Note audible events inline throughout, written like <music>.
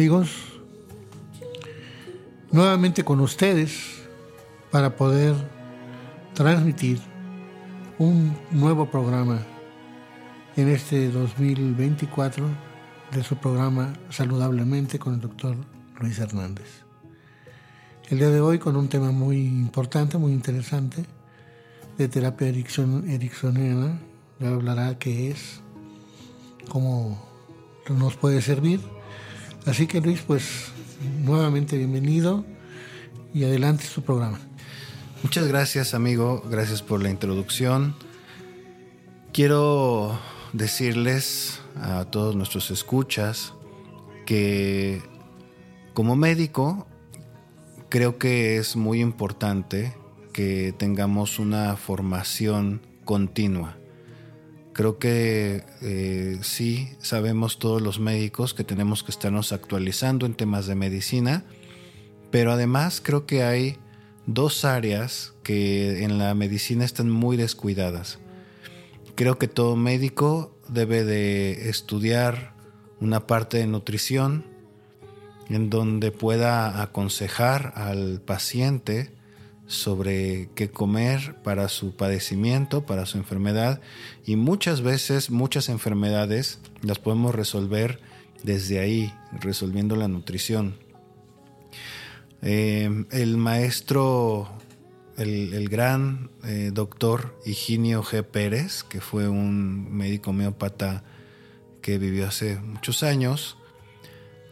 Amigos, nuevamente con ustedes para poder transmitir un nuevo programa en este 2024 de su programa Saludablemente con el doctor Luis Hernández. El día de hoy con un tema muy importante, muy interesante, de terapia ericksoniana, le hablará qué es, cómo nos puede servir. Así que Luis, pues nuevamente bienvenido y adelante su programa. Muchas gracias amigo, gracias por la introducción. Quiero decirles a todos nuestros escuchas que como médico creo que es muy importante que tengamos una formación continua. Creo que eh, sí sabemos todos los médicos que tenemos que estarnos actualizando en temas de medicina, pero además creo que hay dos áreas que en la medicina están muy descuidadas. Creo que todo médico debe de estudiar una parte de nutrición en donde pueda aconsejar al paciente sobre qué comer para su padecimiento, para su enfermedad y muchas veces muchas enfermedades las podemos resolver desde ahí, resolviendo la nutrición. Eh, el maestro, el, gran eh, doctor Higinio G. Pérez, que fue un médico homeópata que vivió hace muchos años,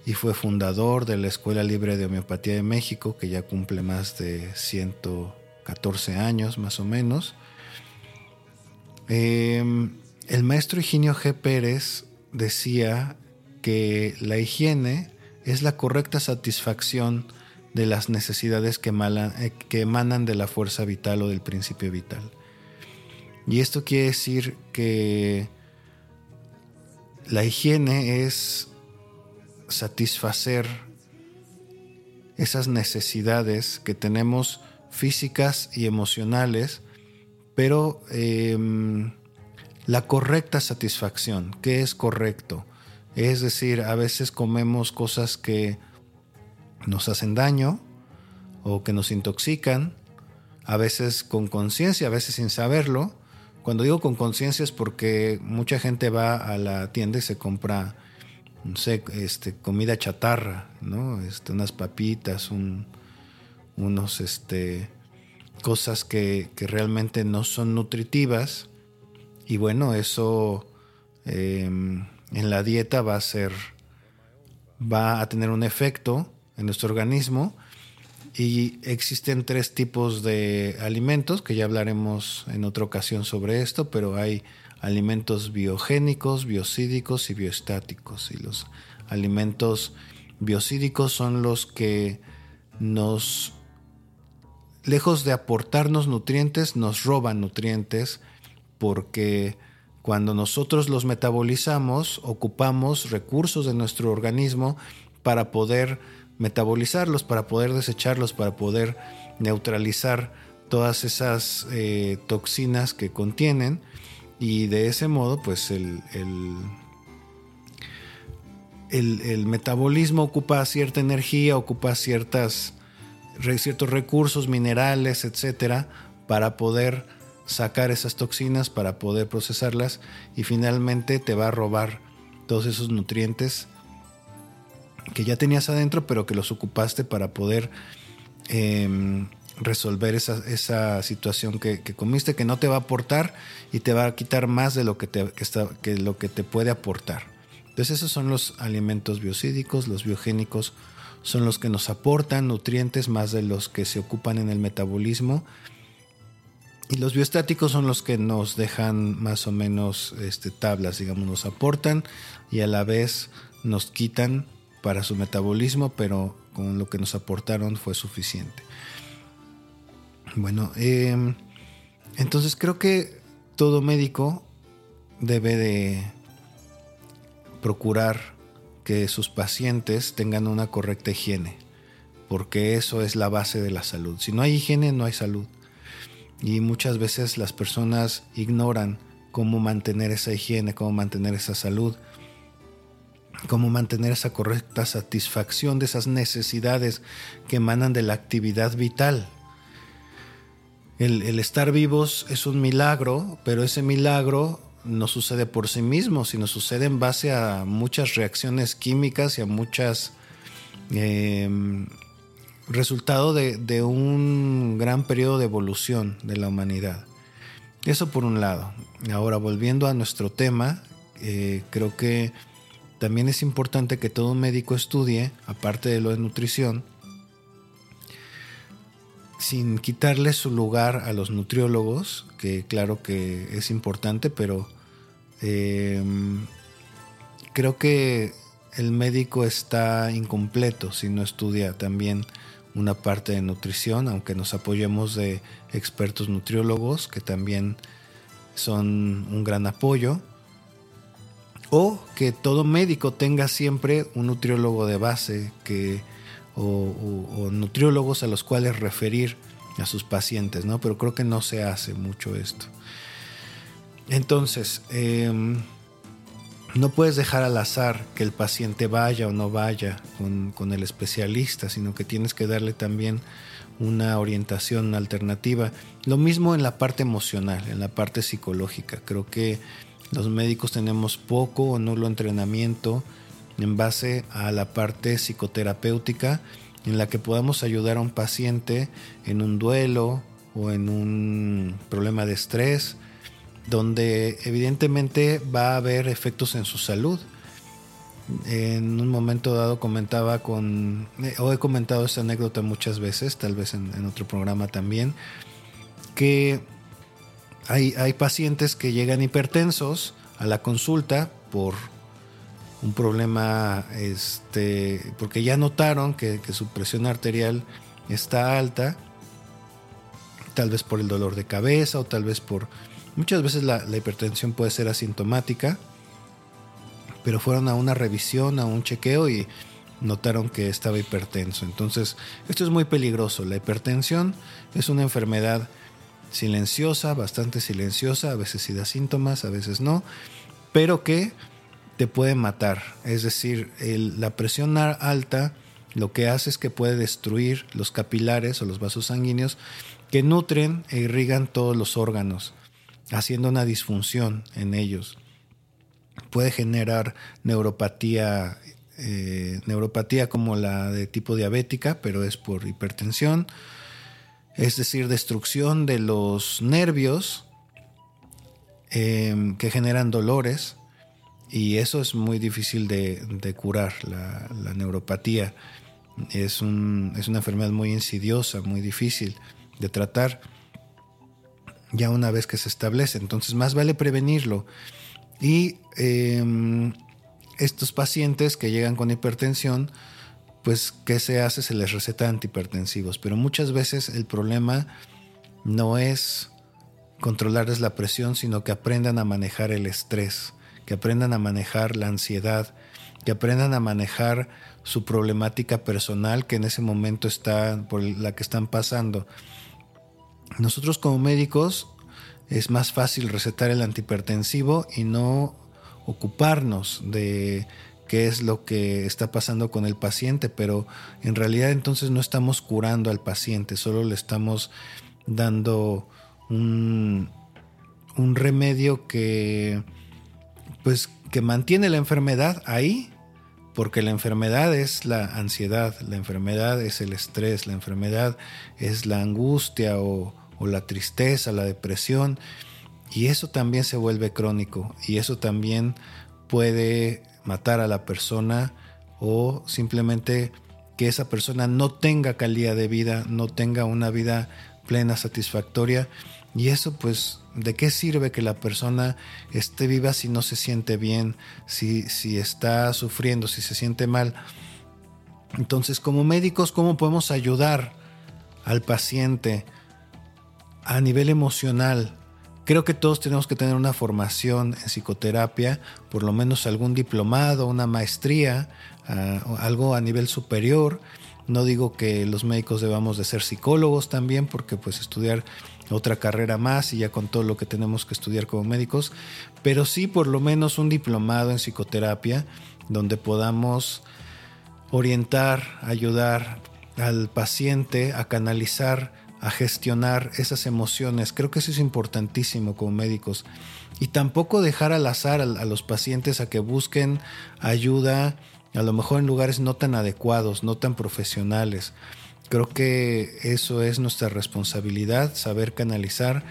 y fue fundador de la Escuela Libre de Homeopatía de México, que ya cumple más de 114 años más o menos. Em, el maestro Higinio G. Pérez decía que la higiene es la correcta satisfacción de las necesidades que, eh, que emanan de la fuerza vital o del principio vital. Y esto quiere decir que la higiene es satisfacer esas necesidades que tenemos físicas y emocionales, pero em, la correcta satisfacción, ¿qué es correcto? Es decir, a veces comemos cosas que nos hacen daño o que nos intoxican, a veces con conciencia, a veces sin saberlo. Cuando digo con conciencia es porque mucha gente va a la tienda y se compra no sé, este, comida chatarra, ¿no? Este, unas papitas, unos, este, cosas que, realmente no son nutritivas. Y bueno, eso em, en la dieta va a ser, va a tener un efecto en nuestro organismo. Y existen tres tipos de alimentos, que ya hablaremos en otra ocasión sobre esto, pero hay alimentos biogénicos, biocídicos y bioestáticos. Y los alimentos biocídicos son los que nos, lejos de aportarnos nutrientes, nos roban nutrientes porque cuando nosotros los metabolizamos, ocupamos recursos de nuestro organismo para poder metabolizarlos, para poder desecharlos, para poder neutralizar todas esas eh, toxinas que contienen y de ese modo, pues el, el, metabolismo ocupa cierta energía, ocupa ciertas, ciertos recursos, minerales, etcétera, para poder sacar esas toxinas, para poder procesarlas y finalmente te va a robar todos esos nutrientes que ya tenías adentro, pero que los ocupaste para poder em, resolver esa, esa situación que, comiste, que no te va a aportar y te va a quitar más de lo que, te, está, que lo que te puede aportar. Entonces esos son los alimentos biocídicos, los biogénicos son los que nos aportan nutrientes más de los que se ocupan en el metabolismo. Y los biostáticos son los que nos dejan más o menos este, tablas, digamos, nos aportan y a la vez nos quitan para su metabolismo, pero con lo que nos aportaron fue suficiente. Bueno, em, entonces creo que todo médico debe de procurar que sus pacientes tengan una correcta higiene, porque eso es la base de la salud. Si no hay higiene, no hay salud. Y muchas veces las personas ignoran cómo mantener esa higiene, cómo mantener esa salud. cómo mantener esa correcta satisfacción de esas necesidades que emanan de la actividad vital. El, estar vivos es un milagro, pero ese milagro no sucede por sí mismo, sino sucede en base a muchas reacciones químicas y a muchas... Eh, resultado de, de, un gran periodo de evolución de la humanidad. Eso por un lado. Ahora, volviendo a nuestro tema, eh, creo que también es importante que todo médico estudie, aparte de lo de nutrición, sin quitarle su lugar a los nutriólogos, que claro que es importante, pero eh, creo que el médico está incompleto si no estudia también una parte de nutrición, aunque nos apoyemos de expertos nutriólogos que también son un gran apoyo. O que todo médico tenga siempre un nutriólogo de base que, o, nutriólogos a los cuales referir a sus pacientes, ¿no? Pero creo que no se hace mucho esto. Entonces, em, no puedes dejar al azar que el paciente vaya o no vaya con, el especialista, sino que tienes que darle también una orientación alternativa. Lo mismo en la parte emocional, en la parte psicológica. Creo que los médicos tenemos poco o nulo entrenamiento en base a la parte psicoterapéutica en la que podamos ayudar a un paciente en un duelo o en un problema de estrés donde evidentemente va a haber efectos en su salud. En un momento dado comentaba con, eh, o he comentado esta anécdota muchas veces, tal vez en, otro programa también, que hay, hay, pacientes que llegan hipertensos a la consulta por un problema, este, porque ya notaron que, su presión arterial está alta, tal vez por el dolor de cabeza o tal vez por Muchas veces la, hipertensión puede ser asintomática, pero fueron a una revisión, a un chequeo y notaron que estaba hipertenso. Entonces, esto es muy peligroso. La hipertensión es una enfermedad silenciosa, bastante silenciosa, a veces sí da síntomas, a veces no, pero que te puede matar. Es decir, la presión alta lo que hace es que puede destruir los capilares o los vasos sanguíneos que nutren e irrigan todos los órganos haciendo una disfunción en ellos. Puede generar neuropatía, eh, neuropatía como la de tipo diabética, pero es por hipertensión, es decir, destrucción de los nervios em, que generan dolores y eso es muy difícil de, curar, la, neuropatía. Es, es una enfermedad muy insidiosa, muy difícil de tratar ya una vez que se establece. Entonces más vale prevenirlo. Y em, estos pacientes que llegan con hipertensión, pues ¿qué se hace? Se les receta antihipertensivos. Pero muchas veces el problema no es controlarles la presión, sino que aprendan a manejar el estrés, que aprendan a manejar la ansiedad, que aprendan a manejar su problemática personal que en ese momento está por la que están pasando. Nosotros como médicos es más fácil recetar el antihipertensivo y no ocuparnos de qué es lo que está pasando con el paciente, pero en realidad entonces no estamos curando al paciente, solo le estamos dando un, un remedio que pues que mantiene la enfermedad ahí, porque la enfermedad es la ansiedad, la enfermedad es el estrés, la enfermedad es la angustia o, la tristeza, la depresión, y eso también se vuelve crónico y eso también puede matar a la persona o simplemente que esa persona no tenga calidad de vida, no tenga una vida plena, satisfactoria. Y eso pues, ¿de qué sirve que la persona esté viva si no se siente bien, si, si está sufriendo, si se siente mal? Entonces, como médicos, ¿cómo podemos ayudar al paciente? a nivel emocional, creo que todos tenemos que tener una formación en psicoterapia, por lo menos algún diplomado, una maestría, ah, algo a nivel superior. No digo que los médicos debamos de ser psicólogos también, porque pues estudiar otra carrera más y ya con todo lo que tenemos que estudiar como médicos, pero sí por lo menos un diplomado en psicoterapia donde podamos orientar, ayudar al paciente a canalizar, a gestionar esas emociones. Creo que eso es importantísimo como médicos. Y tampoco dejar al azar a, los pacientes a que busquen ayuda, a lo mejor en lugares no tan adecuados, no tan profesionales. Creo que eso es nuestra responsabilidad, saber canalizar,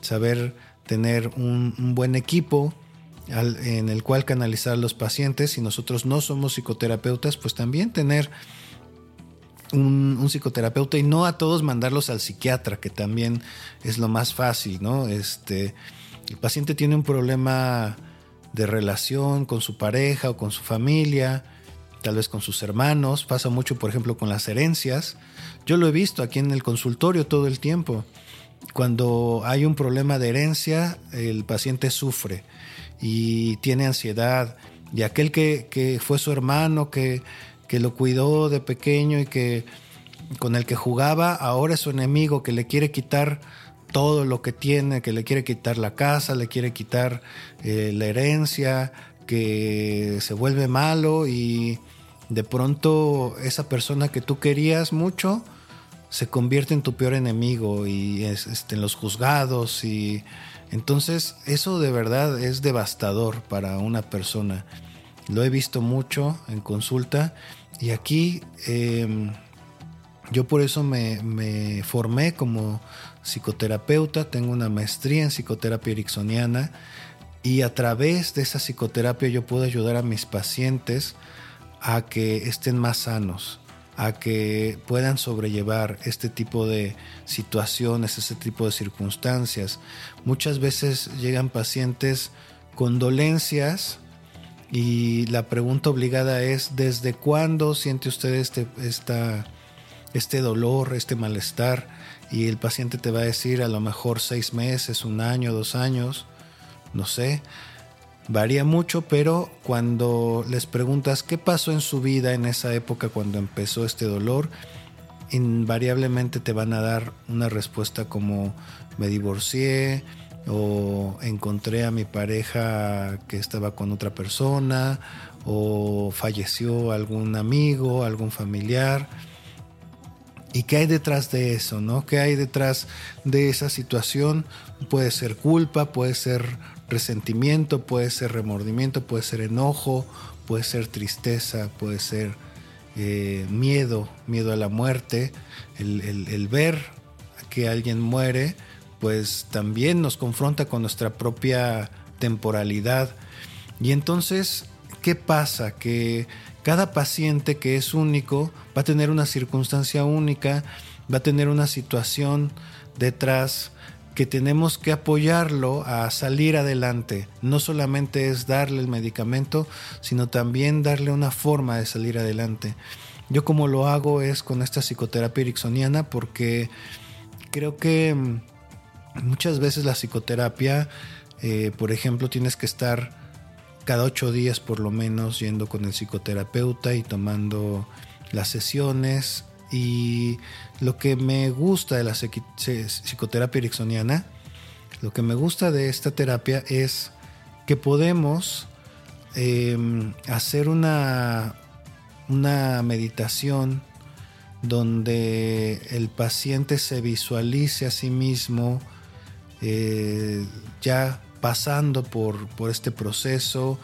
saber tener un, buen equipo en el cual canalizar a los pacientes. Si nosotros no somos psicoterapeutas, pues también tener un, psicoterapeuta y no a todos mandarlos al psiquiatra, que también es lo más fácil, ¿no? Este, el paciente tiene un problema de relación con su pareja o con su familia, tal vez con sus hermanos, pasa mucho por ejemplo con las herencias. Yo lo he visto aquí en el consultorio todo el tiempo. Cuando hay un problema de herencia, el paciente sufre y tiene ansiedad. Y aquel que, fue su hermano, que, que lo cuidó de pequeño y que con el que jugaba, ahora es su enemigo, que le quiere quitar todo lo que tiene, que le quiere quitar la casa, le quiere quitar eh, la herencia, que se vuelve malo y de pronto esa persona que tú querías mucho se convierte en tu peor enemigo y es, este, en los juzgados y entonces eso de verdad es devastador para una persona. Lo he visto mucho en consulta y aquí em, yo por eso me, formé como psicoterapeuta, tengo una maestría en psicoterapia ericksoniana y a través de esa psicoterapia yo puedo ayudar a mis pacientes a que estén más sanos, a que puedan sobrellevar este tipo de situaciones, este tipo de circunstancias. Muchas veces llegan pacientes con dolencias y la pregunta obligada es, ¿desde cuándo siente usted este, este dolor, este malestar? Y el paciente te va a decir a lo mejor seis meses, un año, dos años, no sé. Varía mucho, pero cuando les preguntas qué pasó en su vida en esa época cuando empezó este dolor, invariablemente te van a dar una respuesta como me divorcié o encontré a mi pareja que estaba con otra persona o falleció algún amigo, algún familiar. ¿Y qué hay detrás de eso? ¿no? ¿Qué hay detrás de esa situación? Puede ser culpa, puede ser resentimiento, puede ser remordimiento, puede ser enojo, puede ser tristeza, puede ser eh, miedo, miedo a la muerte. El, ver que alguien muere, pues también nos confronta con nuestra propia temporalidad. Y entonces, ¿qué pasa? Que cada paciente que es único va a tener una circunstancia única, va a tener una situación detrás que tenemos que apoyarlo a salir adelante. No solamente es darle el medicamento, sino también darle una forma de salir adelante. Yo como lo hago es con esta psicoterapia ericksoniana porque creo que mm, muchas veces la psicoterapia, eh, por ejemplo, tienes que estar cada ocho días por lo menos yendo con el psicoterapeuta y tomando las sesiones. Y lo que me gusta de la psicoterapia ericksoniana, lo que me gusta de esta terapia es que podemos em, hacer una, una meditación donde el paciente se visualice a sí mismo eh, ya pasando por, por este proceso,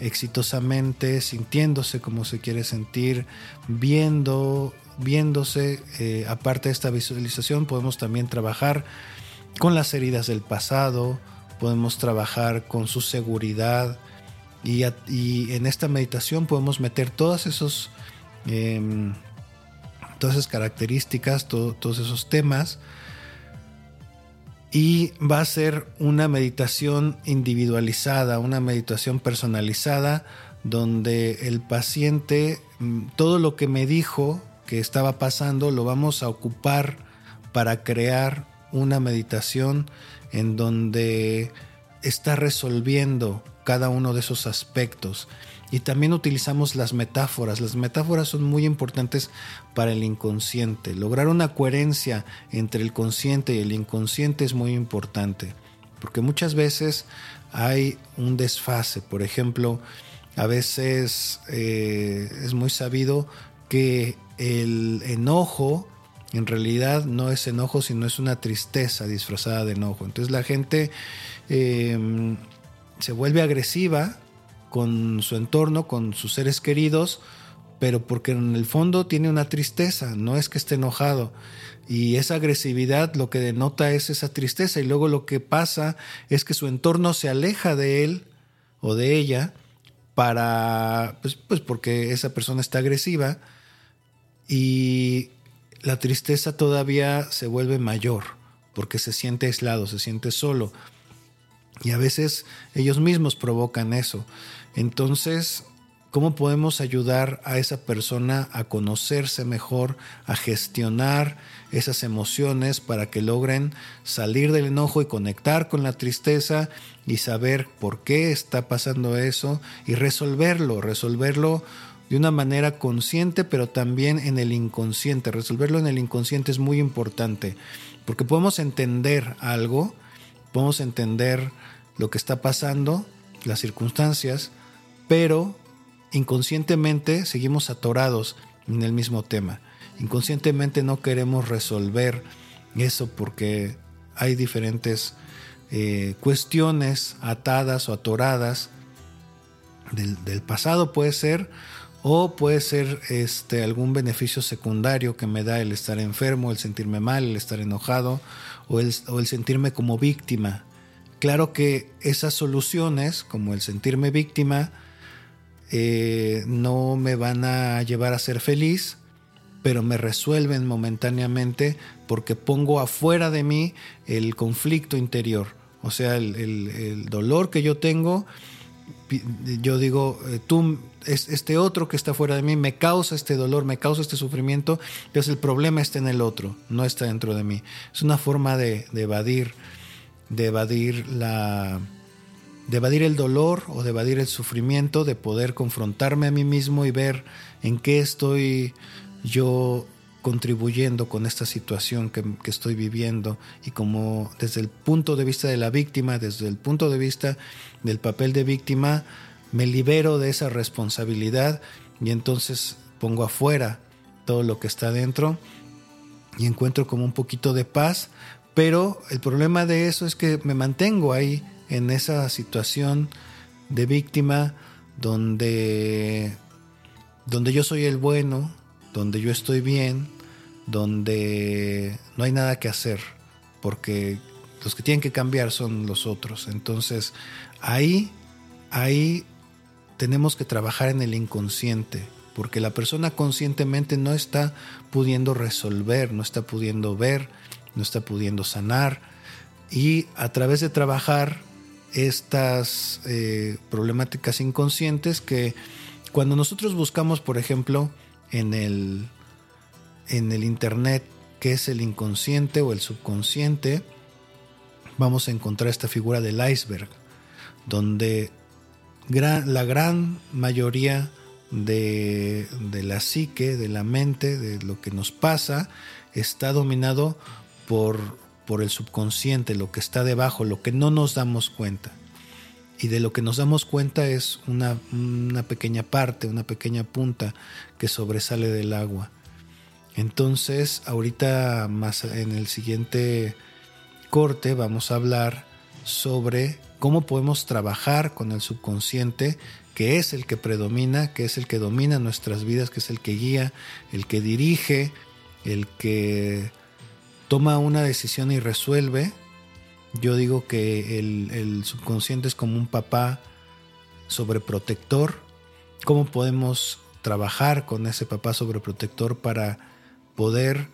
exitosamente, sintiéndose como se quiere sentir, viendo viéndose, eh, aparte de esta visualización, podemos también trabajar con las heridas del pasado, podemos trabajar con su seguridad y, en esta meditación podemos meter todas esos... Em, todas esas características, todos esos temas. Y va a ser una meditación individualizada, una meditación personalizada, donde el paciente, mm, todo lo que me dijo, que estaba pasando lo vamos a ocupar para crear una meditación en donde está resolviendo cada uno de esos aspectos. Y también utilizamos las metáforas. Las metáforas son muy importantes para el inconsciente. Lograr una coherencia entre el consciente y el inconsciente es muy importante. Porque muchas veces hay un desfase. Por ejemplo, a veces eh, es muy sabido que el enojo en realidad no es enojo, sino es una tristeza disfrazada de enojo. Entonces la gente em, se vuelve agresiva con su entorno, con sus seres queridos, pero porque en el fondo tiene una tristeza, no es que esté enojado. Y esa agresividad lo que denota es esa tristeza y luego lo que pasa es que su entorno se aleja de él o de ella para, pues, pues porque esa persona está agresiva y la tristeza todavía se vuelve mayor porque se siente aislado, se siente solo. Y a veces ellos mismos provocan eso. Entonces, ¿cómo podemos ayudar a esa persona a conocerse mejor, a gestionar esas emociones para que logren salir del enojo y conectar con la tristeza y saber por qué está pasando eso y resolverlo, resolverlo de una manera consciente, pero también en el inconsciente. Resolverlo en el inconsciente es muy importante, porque podemos entender algo, podemos entender lo que está pasando, las circunstancias, pero inconscientemente seguimos atorados en el mismo tema. Inconscientemente no queremos resolver eso porque hay diferentes eh, cuestiones atadas o atoradas del, pasado puede ser o puede ser este, algún beneficio secundario que me da el estar enfermo, el sentirme mal, el estar enojado o el, sentirme como víctima. Claro que esas soluciones, como el sentirme víctima, eh, no me van a llevar a ser feliz, pero me resuelven momentáneamente porque pongo afuera de mí el conflicto interior. O sea, el dolor que yo tengo yo digo, eh, tú, este otro que está fuera de mí me causa este dolor, me causa este sufrimiento, entonces el problema está en el otro, no está dentro de mí. Es una forma de, evadir, de evadir la, de evadir el dolor o de evadir el sufrimiento, de poder confrontarme a mí mismo y ver en qué estoy yo contribuyendo con esta situación que, estoy viviendo. Y como desde el punto de vista de la víctima, desde el punto de vista del papel de víctima, me libero de esa responsabilidad y entonces pongo afuera todo lo que está dentro y encuentro como un poquito de paz, pero el problema de eso es que me mantengo ahí en esa situación de víctima donde donde yo soy el bueno, donde yo estoy bien, donde no hay nada que hacer, porque los que tienen que cambiar son los otros. Entonces, ahí, ahí tenemos que trabajar en el inconsciente, porque la persona conscientemente no está pudiendo resolver, no está pudiendo ver, no está pudiendo sanar, y a través de trabajar estas eh, problemáticas inconscientes que cuando nosotros buscamos, por ejemplo, en el, en el Internet qué es el inconsciente o el subconsciente, vamos a encontrar esta figura del iceberg, donde la gran mayoría de, de, la psique, de la mente, de lo que nos pasa, está dominado por, por el subconsciente, lo que está debajo, lo que no nos damos cuenta. Y de lo que nos damos cuenta es una, pequeña parte, una pequeña punta que sobresale del agua. Entonces, ahorita más en el siguiente corte vamos a hablar sobre cómo podemos trabajar con el subconsciente, que es el que predomina, que es el que domina nuestras vidas, que es el que guía, el que dirige, el que toma una decisión y resuelve. Yo digo que el, subconsciente es como un papá sobreprotector. ¿Cómo podemos trabajar con ese papá sobreprotector para poder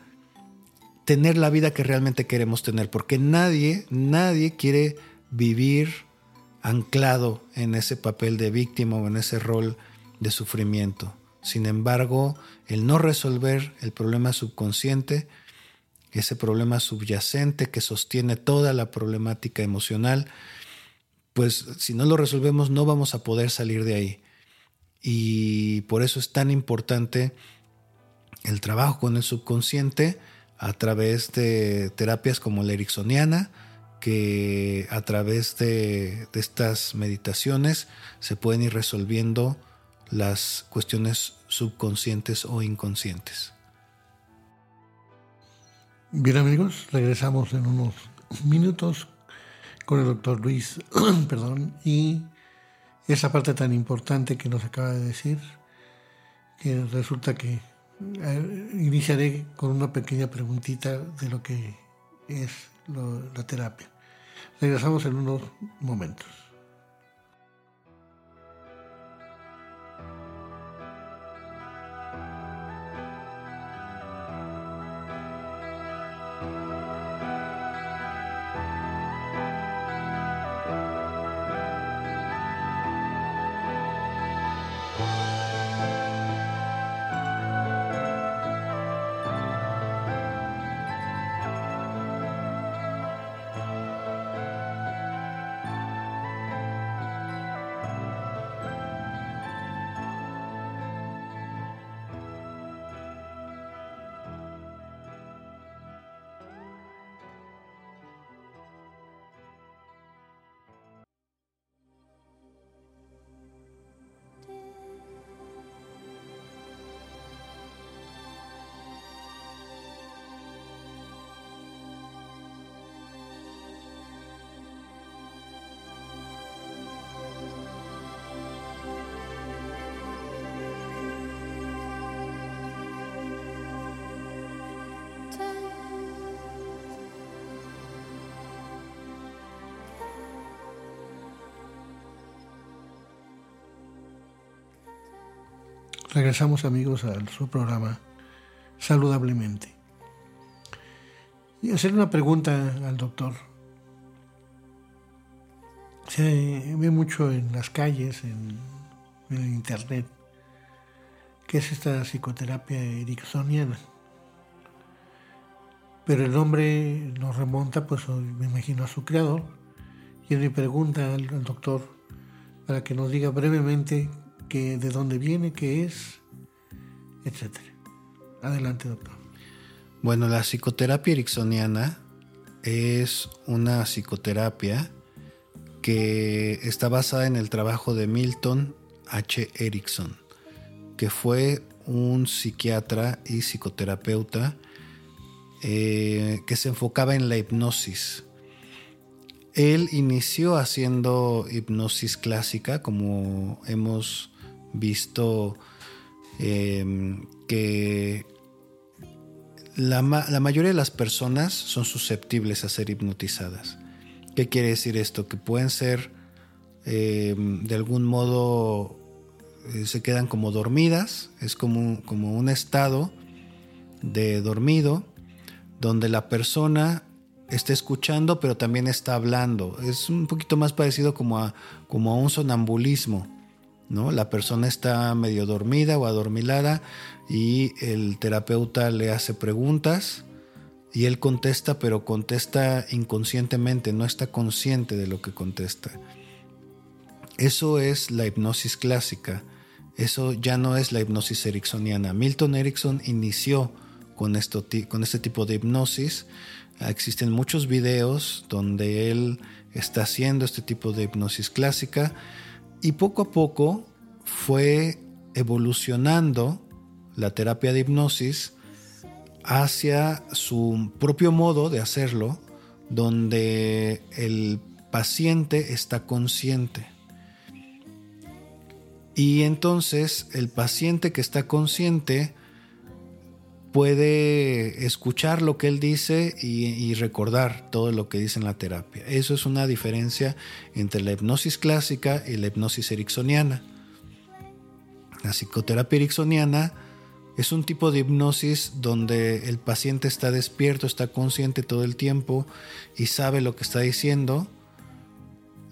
tener la vida que realmente queremos tener, porque nadie, nadie quiere vivir anclado en ese papel de víctima o en ese rol de sufrimiento. Sin embargo, el no resolver el problema subconsciente, ese problema subyacente que sostiene toda la problemática emocional, pues si no lo resolvemos no vamos a poder salir de ahí. y por eso es tan importante el trabajo con el subconsciente a través de terapias como la ericksoniana, que a través de, estas meditaciones se pueden ir resolviendo las cuestiones subconscientes o inconscientes. Bien amigos, regresamos en unos minutos con el doctor Luis, <clears throat> perdón, y esa parte tan importante que nos acaba de decir, que resulta que iniciaré con una pequeña preguntita de lo que es la terapia. Regresamos en unos momentos. Regresamos amigos a su programa Saludablemente. Y hacer una pregunta al doctor. Se ve mucho en las calles, en, el internet, que es esta psicoterapia ericksoniana. Pero el nombre nos remonta, pues me imagino, a su creador. Y mi pregunta al doctor para que nos diga brevemente que de dónde viene, qué es, etcétera. Adelante, doctor. Bueno, la psicoterapia ericksoniana es una psicoterapia que está basada en el trabajo de Milton H. Erickson, que fue un psiquiatra y psicoterapeuta eh, que se enfocaba en la hipnosis. Él inició haciendo hipnosis clásica, como hemos visto em, que la, mayoría de las personas son susceptibles a ser hipnotizadas. ¿Qué quiere decir esto? Que pueden ser em, de algún modo eh, se quedan como dormidas, es como, como un estado de dormido donde la persona está escuchando pero también está hablando. Es un poquito más parecido como a, como a un sonambulismo. ¿No? La persona está medio dormida o adormilada y el terapeuta le hace preguntas y él contesta, pero contesta inconscientemente, no está consciente de lo que contesta. Eso es la hipnosis clásica, eso ya no es la hipnosis ericksoniana. Milton Erickson inició con, esto, con este tipo de hipnosis. Existen muchos videos donde él está haciendo este tipo de hipnosis clásica y poco a poco fue evolucionando la terapia de hipnosis hacia su propio modo de hacerlo, donde el paciente está consciente. Y entonces el paciente que está consciente puede escuchar lo que él dice y, recordar todo lo que dice en la terapia. Eso es una diferencia entre la hipnosis clásica y la hipnosis ericksoniana. La psicoterapia ericksoniana es un tipo de hipnosis donde el paciente está despierto, está consciente todo el tiempo y sabe lo que está diciendo.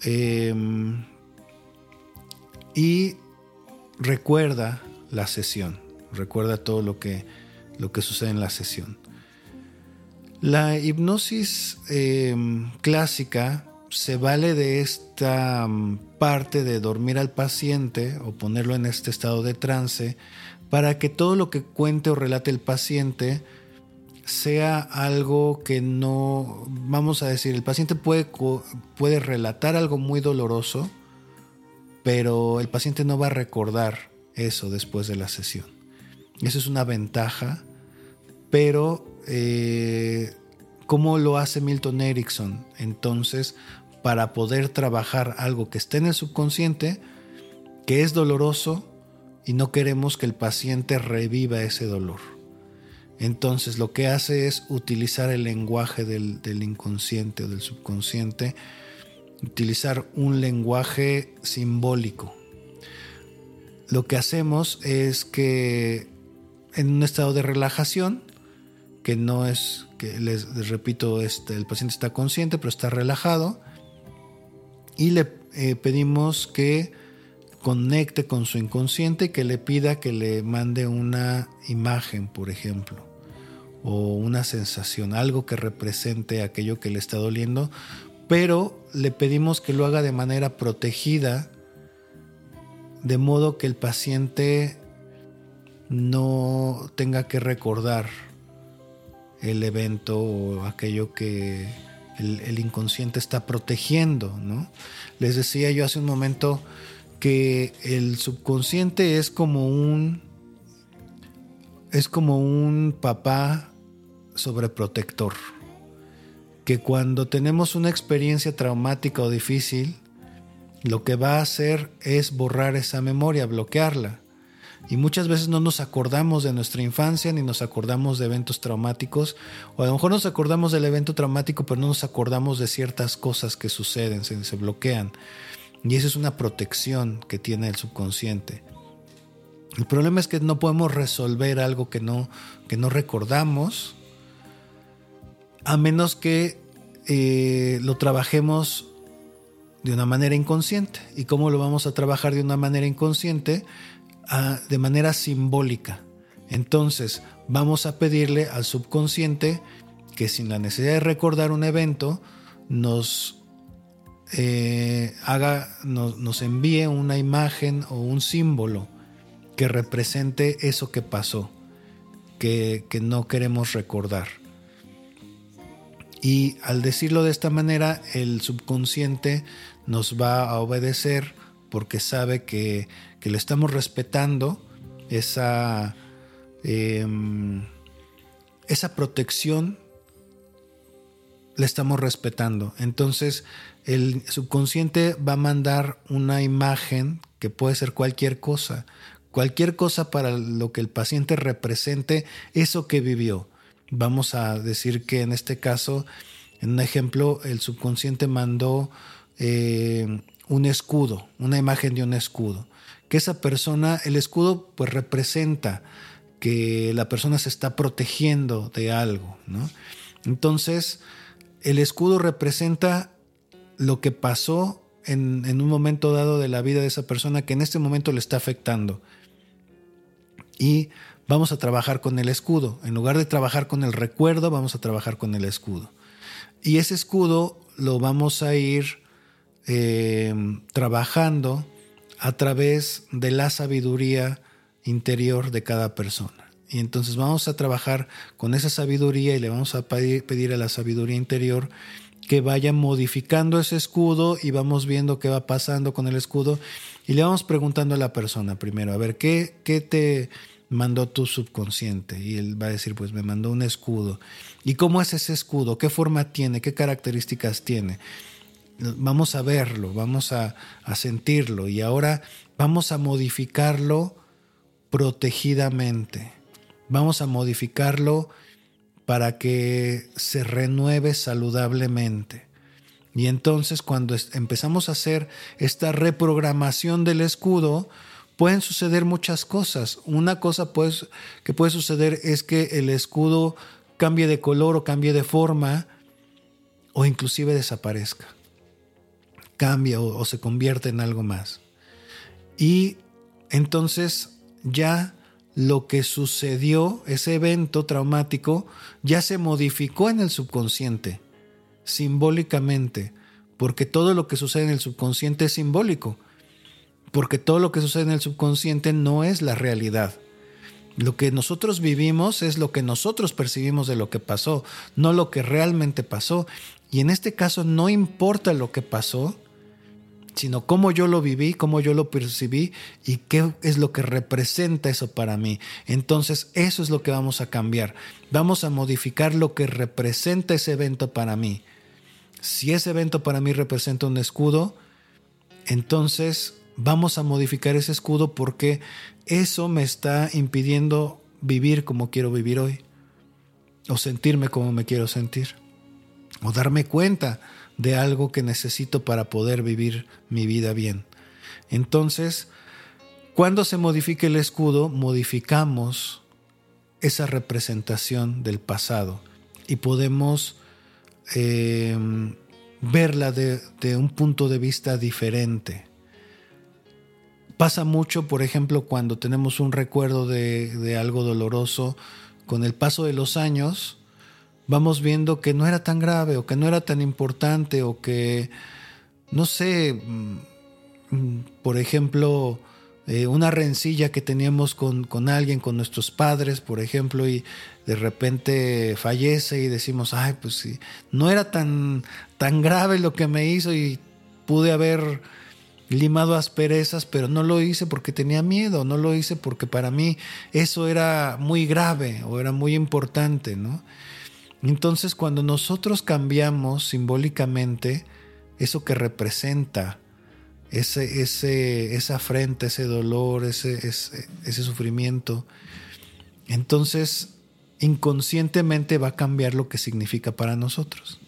Em, y recuerda la sesión, recuerda todo lo que lo que sucede en la sesión. La hipnosis em, clásica se vale de esta mm, parte de dormir al paciente o ponerlo en este estado de trance para que todo lo que cuente o relate el paciente sea algo que no, vamos a decir, el paciente puede, puede relatar algo muy doloroso, pero el paciente no va a recordar eso después de la sesión. Eso es una ventaja, pero eh, ¿cómo lo hace Milton Erickson? Entonces, para poder trabajar algo que esté en el subconsciente, que es doloroso, y no queremos que el paciente reviva ese dolor. Entonces lo que hace es utilizar el lenguaje del, inconsciente o del subconsciente, utilizar un lenguaje simbólico. Lo que hacemos es que en un estado de relajación, que no es, que les, repito, este, el paciente está consciente, pero está relajado, y le eh, pedimos que conecte con su inconsciente que le pida que le mande una imagen, por ejemplo, o una sensación, algo que represente aquello que le está doliendo, pero le pedimos que lo haga de manera protegida, de modo que el paciente no tenga que recordar el evento o aquello que el, inconsciente está protegiendo, ¿no? Les decía yo hace un momento, que el subconsciente es como un es como un papá sobreprotector que cuando tenemos una experiencia traumática o difícil lo que va a hacer es borrar esa memoria, bloquearla. Y muchas veces no nos acordamos de nuestra infancia ni nos acordamos de eventos traumáticos, o a lo mejor nos acordamos del evento traumático, pero no nos acordamos de ciertas cosas que suceden, se, bloquean. Y esa es una protección que tiene el subconsciente. El problema es que no podemos resolver algo que no, que no recordamos, a menos que eh, lo trabajemos de una manera inconsciente. ¿Y cómo lo vamos a trabajar de una manera inconsciente? De manera simbólica. Entonces, vamos a pedirle al subconsciente que sin la necesidad de recordar un evento, nos eh, haga, nos, envíe una imagen o un símbolo que represente eso que pasó, que, que no queremos recordar. Y al decirlo de esta manera, el subconsciente nos va a obedecer porque sabe que, que le estamos respetando esa, em, esa protección, le estamos respetando. Entonces, el subconsciente va a mandar una imagen que puede ser cualquier cosa, cualquier cosa para lo que el paciente represente eso que vivió. Vamos a decir que en este caso, en un ejemplo, el subconsciente mandó eh, un escudo, una imagen de un escudo. Que esa persona, el escudo pues representa que la persona se está protegiendo de algo, ¿no? Entonces, el escudo representa lo que pasó en, un momento dado de la vida de esa persona que en este momento le está afectando. Y vamos a trabajar con el escudo. En lugar de trabajar con el recuerdo, vamos a trabajar con el escudo. Y ese escudo lo vamos a ir eh, trabajando a través de la sabiduría interior de cada persona. Y entonces vamos a trabajar con esa sabiduría y le vamos a pedir a la sabiduría interior que vaya modificando ese escudo y vamos viendo qué va pasando con el escudo y le vamos preguntando a la persona primero, a ver, ¿qué, qué te mandó tu subconsciente? Y él va a decir, pues me mandó un escudo. ¿Y cómo es ese escudo? ¿Qué forma tiene? ¿Qué características tiene? Vamos a verlo, vamos a, sentirlo y ahora vamos a modificarlo protegidamente. Vamos a modificarlo para que se renueve saludablemente. Y entonces cuando empezamos a hacer esta reprogramación del escudo, pueden suceder muchas cosas. Una cosa pues, que puede suceder es que el escudo cambie de color o cambie de forma o inclusive desaparezca. Cambia o, se convierte en algo más. Y entonces ya lo que sucedió, ese evento traumático, ya se modificó en el subconsciente, simbólicamente, porque todo lo que sucede en el subconsciente es simbólico, porque todo lo que sucede en el subconsciente no es la realidad. Lo que nosotros vivimos es lo que nosotros percibimos de lo que pasó, no lo que realmente pasó. Y en este caso no importa lo que pasó, sino cómo yo lo viví, cómo yo lo percibí y qué es lo que representa eso para mí. Entonces eso es lo que vamos a cambiar. Vamos a modificar lo que representa ese evento para mí. Si ese evento para mí representa un escudo, entonces vamos a modificar ese escudo porque eso me está impidiendo vivir como quiero vivir hoy, o sentirme como me quiero sentir, o darme cuenta de algo que necesito para poder vivir mi vida bien. Entonces, cuando se modifique el escudo, modificamos esa representación del pasado y podemos eh, verla de, un punto de vista diferente. Pasa mucho, por ejemplo, cuando tenemos un recuerdo de, de algo doloroso, con el paso de los años, vamos viendo que no era tan grave o que no era tan importante o que, no sé, mm, mm, por ejemplo, eh, una rencilla que teníamos con, con, alguien, con nuestros padres, por ejemplo, y de repente fallece y decimos, ay, pues sí, no era tan, tan grave lo que me hizo y pude haber limado asperezas, pero no lo hice porque tenía miedo, no lo hice porque para mí eso era muy grave o era muy importante, ¿no? Entonces cuando nosotros cambiamos simbólicamente eso que representa ese, ese, esa afrenta, ese dolor, ese, ese, ese sufrimiento, entonces inconscientemente va a cambiar lo que significa para nosotros.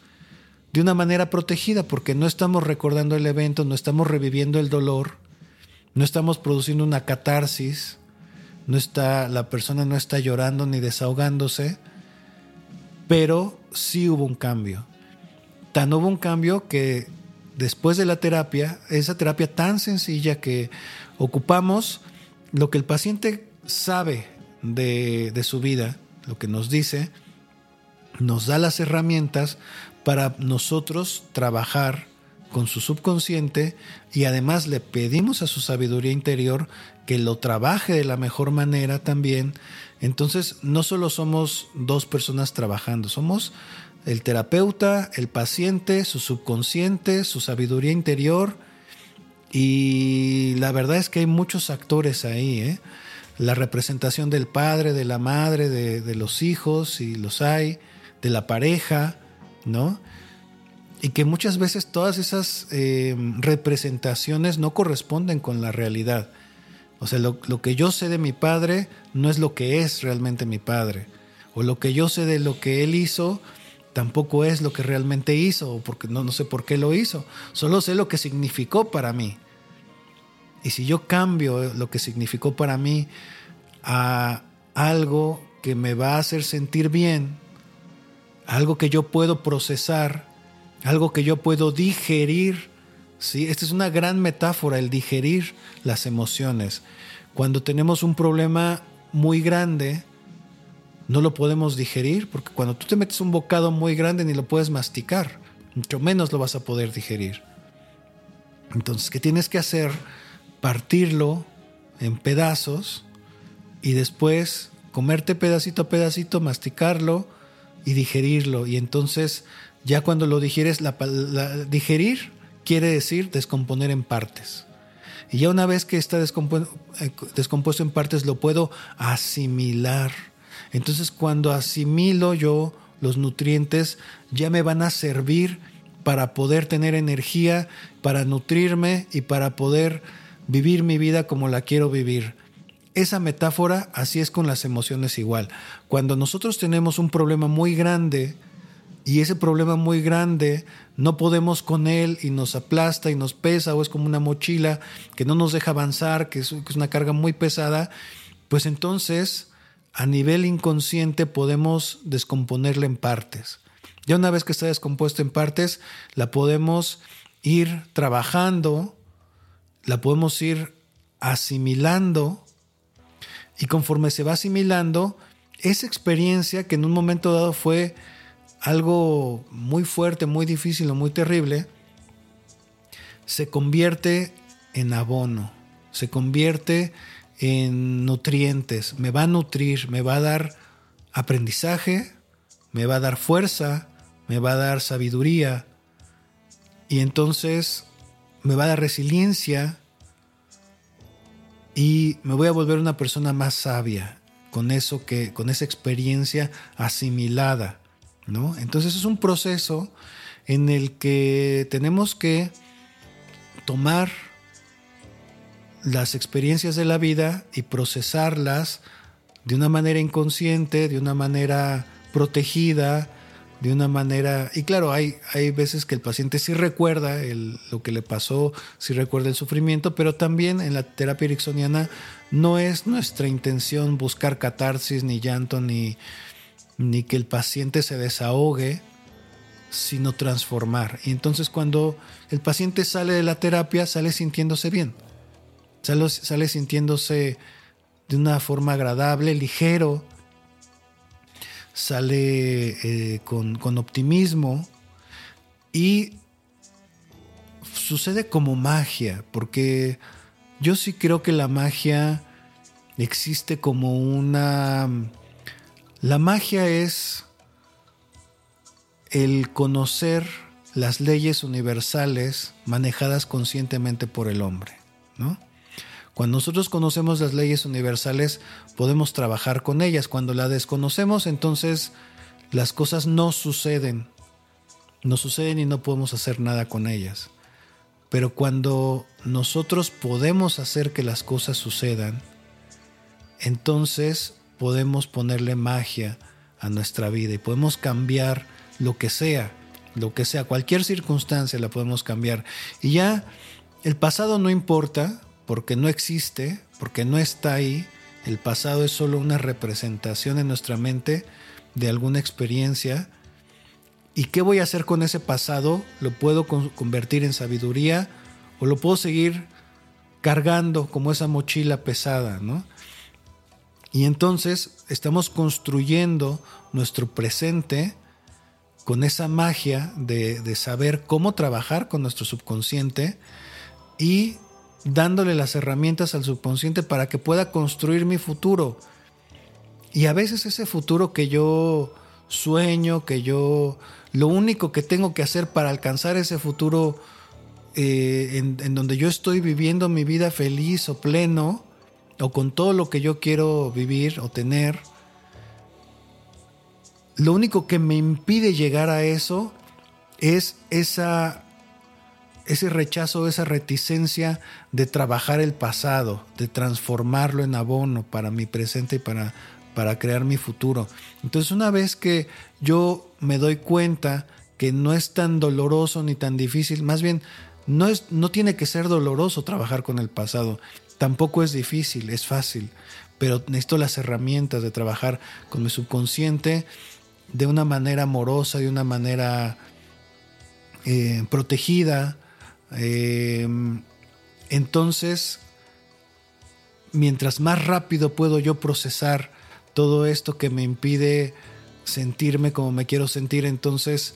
De una manera protegida, porque no estamos recordando el evento, no estamos reviviendo el dolor, no estamos produciendo una catarsis, no está, la persona no está llorando ni desahogándose, pero sí hubo un cambio. Tan hubo un cambio que después de la terapia, esa terapia tan sencilla que ocupamos lo que el paciente sabe de, de su vida, lo que nos dice, nos da las herramientas para nosotros trabajar con su subconsciente y además le pedimos a su sabiduría interior que lo trabaje de la mejor manera también entonces, no solo somos dos personas trabajando, somos el terapeuta, el paciente, su subconsciente, su sabiduría interior. Y la verdad es que hay muchos actores ahí. ¿eh? La representación del padre, de la madre, de, los hijos, y los hay, de la pareja, ¿no? Y que muchas veces todas esas eh, representaciones no corresponden con la realidad. O sea, lo, que yo sé de mi padre no es lo que es realmente mi padre. O lo que yo sé de lo que él hizo tampoco es lo que realmente hizo, porque no, no sé por qué lo hizo. Solo sé lo que significó para mí. Y si yo cambio lo que significó para mí a algo que me va a hacer sentir bien, algo que yo puedo procesar, algo que yo puedo digerir, ¿sí? Esta es una gran metáfora, el digerir las emociones. Cuando tenemos un problema muy grande, no lo podemos digerir, porque cuando tú te metes un bocado muy grande ni lo puedes masticar, mucho menos lo vas a poder digerir. Entonces, ¿qué tienes que hacer? Partirlo en pedazos y después comerte pedacito a pedacito, masticarlo y digerirlo. Y entonces, ya cuando lo digieres, la digerir quiere decir descomponer en partes. Y ya una vez que está eh, descompuesto en partes lo puedo asimilar. Entonces cuando asimilo yo los nutrientes ya me van a servir para poder tener energía, para nutrirme y para poder vivir mi vida como la quiero vivir. Esa metáfora así es con las emociones igual. Cuando nosotros tenemos un problema muy grande, y ese problema muy grande no podemos con él y nos aplasta y nos pesa o es como una mochila que no nos deja avanzar, que es, una carga muy pesada, pues entonces a nivel inconsciente podemos descomponerla en partes. Ya una vez que está descompuesta en partes, la podemos ir trabajando, la podemos ir asimilando y conforme se va asimilando, esa experiencia que en un momento dado fue algo muy fuerte, muy difícil o muy terrible, se convierte en abono, se convierte en nutrientes, me va a nutrir, me va a dar aprendizaje, me va a dar fuerza, me va a dar sabiduría y entonces me va a dar resiliencia y me voy a volver una persona más sabia con eso que con esa experiencia asimilada, ¿no? Entonces es un proceso en el que tenemos que tomar las experiencias de la vida y procesarlas de una manera inconsciente, de una manera protegida, de una manera... Y claro, hay, hay veces que el paciente sí recuerda lo que le pasó, sí recuerda el sufrimiento, pero también en la terapia ericksoniana no es nuestra intención buscar catarsis, ni llanto, ni, ni que el paciente se desahogue, sino transformar. Y entonces cuando el paciente sale de la terapia, sale sintiéndose bien. Sale, sintiéndose de una forma agradable, ligero, sale eh, con, con optimismo. Y sucede como magia, porque yo sí creo que la magia existe como una... La magia es el conocer las leyes universales manejadas conscientemente por el hombre. Cuando nosotros conocemos las leyes universales, podemos trabajar con ellas. Cuando la desconocemos, entonces las cosas no suceden. No suceden y no podemos hacer nada con ellas. Pero cuando nosotros podemos hacer que las cosas sucedan, entonces podemos ponerle magia a nuestra vida y podemos cambiar lo que sea, lo que sea, cualquier circunstancia la podemos cambiar. Y ya el pasado no importa, porque no existe, porque no está ahí. El pasado es solo una representación en nuestra mente de alguna experiencia. ¿Y qué voy a hacer con ese pasado? ¿Lo puedo convertir en sabiduría o lo puedo seguir cargando como esa mochila pesada, ¿no? Y entonces estamos construyendo nuestro presente con esa magia de, de saber cómo trabajar con nuestro subconsciente y dándole las herramientas al subconsciente para que pueda construir mi futuro. Y a veces ese futuro que yo sueño, que yo, lo único que tengo que hacer para alcanzar ese futuro eh, en, en donde yo estoy viviendo mi vida feliz o pleno, o con todo lo que yo quiero vivir o tener, lo único que me impide llegar a eso es esa ese rechazo, esa reticencia de trabajar el pasado, de transformarlo en abono para mi presente y para, para crear mi futuro. Entonces una vez que yo me doy cuenta que no es tan doloroso ni tan difícil, más bien no, es, no tiene que ser doloroso trabajar con el pasado, tampoco es difícil, es fácil, pero necesito las herramientas de trabajar con mi subconsciente de una manera amorosa, de una manera eh, protegida, Em, entonces, mientras más rápido puedo yo procesar todo esto que me impide sentirme como me quiero sentir, entonces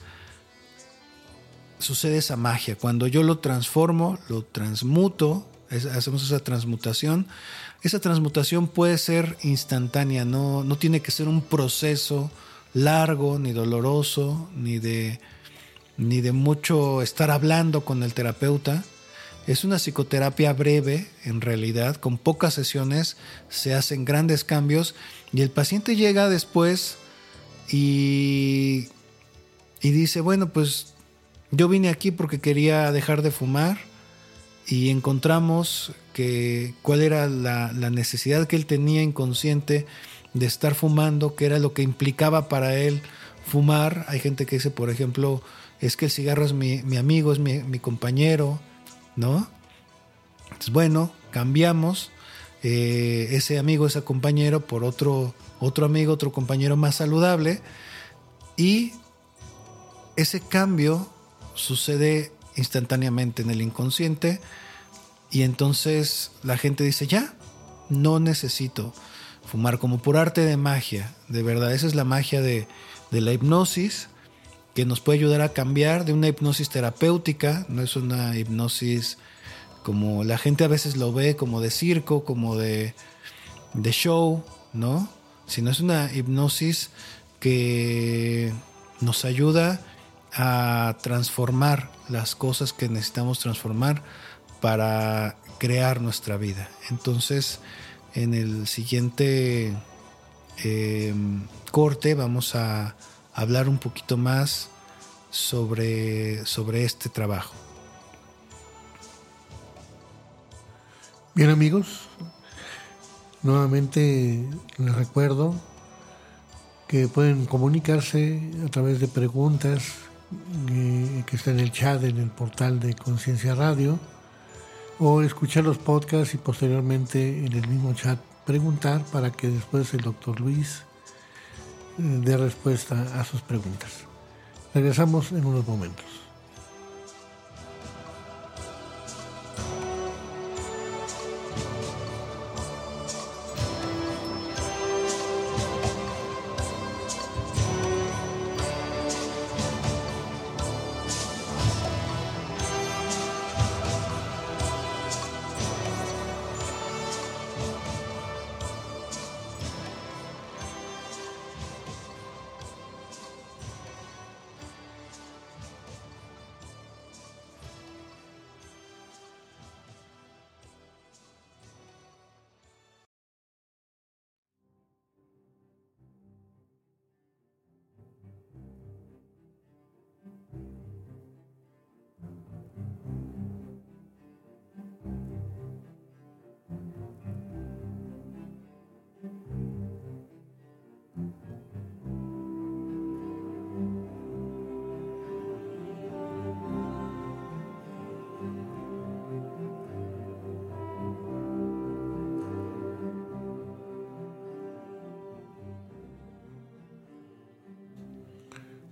sucede esa magia. Cuando yo lo transformo, lo transmuto, hacemos esa transmutación, esa transmutación puede ser instantánea, no, no tiene que ser un proceso largo, ni doloroso, ni de ni de mucho estar hablando con el terapeuta. Es una psicoterapia breve, en realidad, con pocas sesiones se hacen grandes cambios y el paciente llega después y, y dice, bueno, pues yo vine aquí porque quería dejar de fumar y encontramos que cuál era la, necesidad que él tenía inconsciente de estar fumando, que era lo que implicaba para él fumar. Hay gente que dice, por ejemplo, es que el cigarro es mi, amigo, es mi, compañero, ¿no? Entonces, bueno, cambiamos eh, ese amigo, ese compañero por otro, otro amigo, otro compañero más saludable y ese cambio sucede instantáneamente en el inconsciente y entonces la gente dice, ya, no necesito fumar como por arte de magia, de verdad, esa es la magia de, de la hipnosis que nos puede ayudar a cambiar de una hipnosis terapéutica, no es una hipnosis como la gente a veces lo ve, como de circo, como de, de show, ¿no? Sino es una hipnosis que nos ayuda a transformar las cosas que necesitamos transformar para crear nuestra vida. Entonces, en el siguiente eh, corte vamos a hablar un poquito más sobre, sobre este trabajo. Bien amigos, nuevamente les recuerdo que pueden comunicarse a través de preguntas eh, que está en el chat en el portal de Conciencia Radio o escuchar los podcasts y posteriormente en el mismo chat preguntar para que después el doctor Luis eh, dé respuesta a sus preguntas. Regresamos en unos momentos.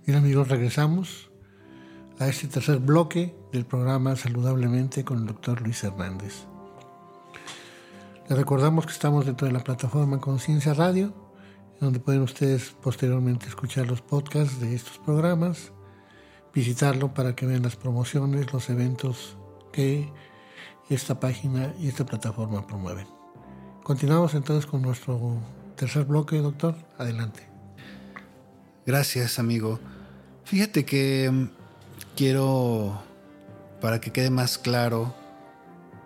Bien amigos, regresamos a este tercer bloque del programa Saludablemente con el doctor Luis Hernández. Les recordamos que estamos dentro de la plataforma Conciencia Radio, donde pueden ustedes posteriormente escuchar los podcasts de estos programas, visitarlo para que vean las promociones, los eventos que esta página y esta plataforma promueven. Continuamos entonces con nuestro tercer bloque, doctor. Adelante. Gracias, amigo. Fíjate que mm, quiero, para que quede más claro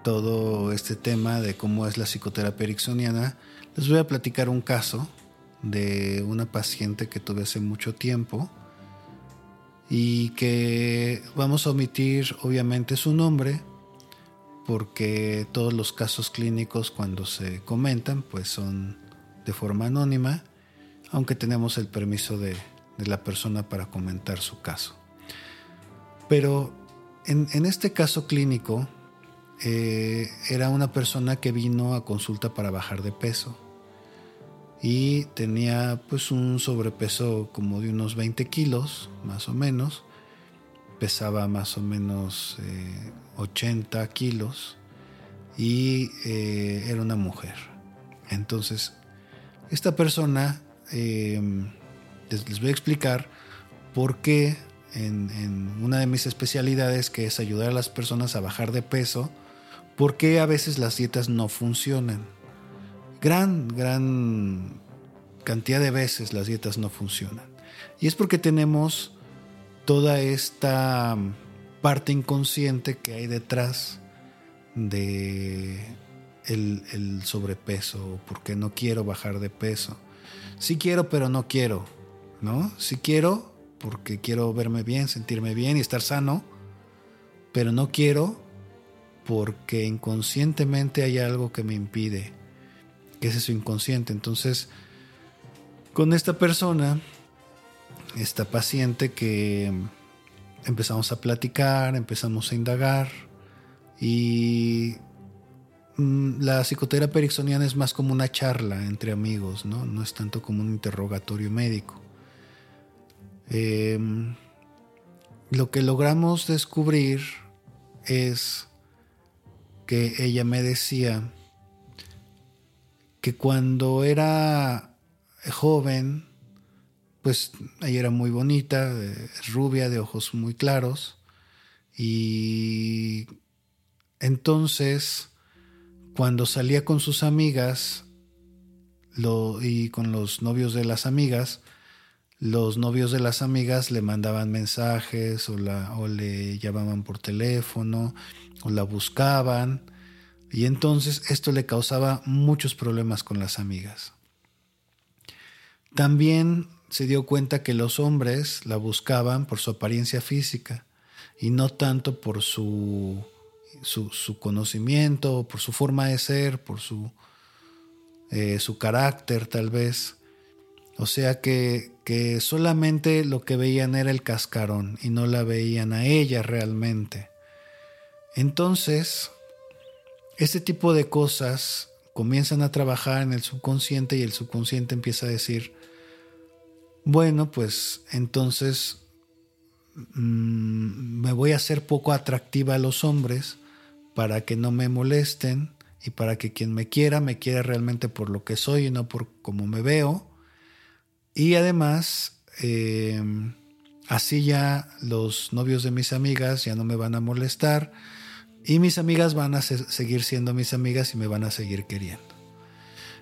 todo este tema de cómo es la psicoterapia ericksoniana, les voy a platicar un caso de una paciente que tuve hace mucho tiempo y que vamos a omitir obviamente su nombre porque todos los casos clínicos cuando se comentan pues son de forma anónima, aunque tenemos el permiso de de la persona para comentar su caso. Pero en, este caso clínico eh, era una persona que vino a consulta para bajar de peso y tenía pues un sobrepeso como de unos 20 kilos más o menos pesaba más o menos 80 eh, kilos y eh, era una mujer entonces esta persona les, voy a explicar por qué en, una de mis especialidades, que es ayudar a las personas a bajar de peso, por qué a veces las dietas no funcionan. Gran, gran cantidad de veces las dietas no funcionan. Y es porque tenemos toda esta parte inconsciente que hay detrás de el, sobrepeso, porque no quiero bajar de peso. Sí quiero, pero no quiero ¿no? Si quiero, porque quiero verme bien, sentirme bien y estar sano, pero no quiero porque inconscientemente hay algo que me impide, que es eso inconsciente. Entonces, con esta persona, esta paciente que empezamos a platicar, empezamos a indagar y mm, la psicoterapia ericksoniana es más como una charla entre amigos, ¿no? No es tanto como un interrogatorio médico. Em, lo que logramos descubrir es que ella me decía que cuando era joven, pues ella era muy bonita, rubia, de ojos muy claros. Y entonces, cuando salía con sus amigas y con los novios de las amigas, los novios de las amigas le mandaban mensajes o, la, o le llamaban por teléfono o la buscaban. Y entonces esto le causaba muchos problemas con las amigas. También se dio cuenta que los hombres la buscaban por su apariencia física y no tanto por su, su, conocimiento, por su forma de ser, por su, eh, su carácter tal vez. O sea que, que solamente lo que veían era el cascarón y no la veían a ella realmente. Entonces, este tipo de cosas comienzan a trabajar en el subconsciente y el subconsciente empieza a decir, bueno, pues entonces mm, me voy a hacer poco atractiva a los hombres para que no me molesten y para que quien me quiera me quiera realmente por lo que soy y no por cómo me veo. Y además, em, así ya los novios de mis amigas ya no me van a molestar y mis amigas van a seguir siendo mis amigas y me van a seguir queriendo.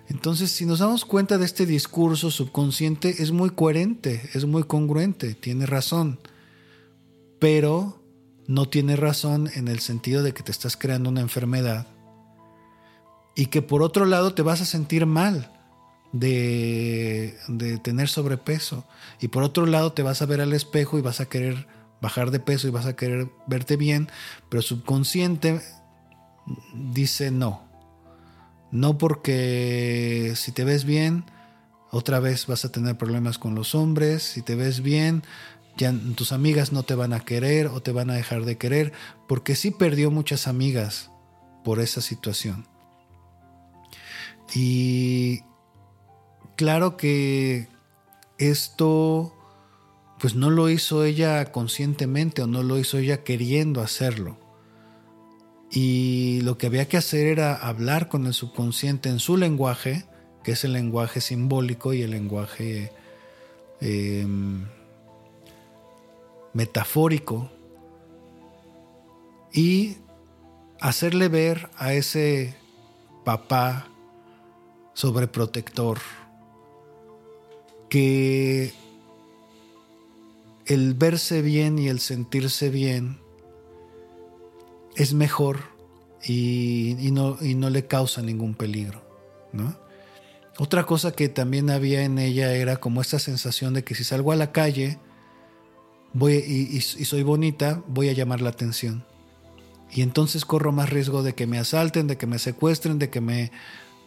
Entonces, si nos damos cuenta de este discurso subconsciente, es muy coherente, es muy congruente, tiene razón, pero no tiene razón en el sentido de que te estás creando una enfermedad y que por otro lado te vas a sentir mal de, tener sobrepeso. Y por otro lado te vas a ver al espejo y vas a querer bajar de peso y vas a querer verte bien, pero subconsciente dice no. No porque si te ves bien, otra vez vas a tener problemas con los hombres, si te ves bien, ya tus amigas no te van a querer o te van a dejar de querer, porque sí perdió muchas amigas por esa situación. Y claro que esto pues no lo hizo ella conscientemente o no lo hizo ella queriendo hacerlo. Y lo que había que hacer era hablar con el subconsciente en su lenguaje, que es el lenguaje simbólico y el lenguaje em, metafórico, y hacerle ver a ese papá sobreprotector que el verse bien y el sentirse bien es mejor y, no, no, le causa ningún peligro. ¿no? Otra cosa que también había en ella era como esta sensación de que si salgo a la calle voy, y, y soy bonita, voy a llamar la atención. Y entonces corro más riesgo de que me asalten, de que me secuestren, de que me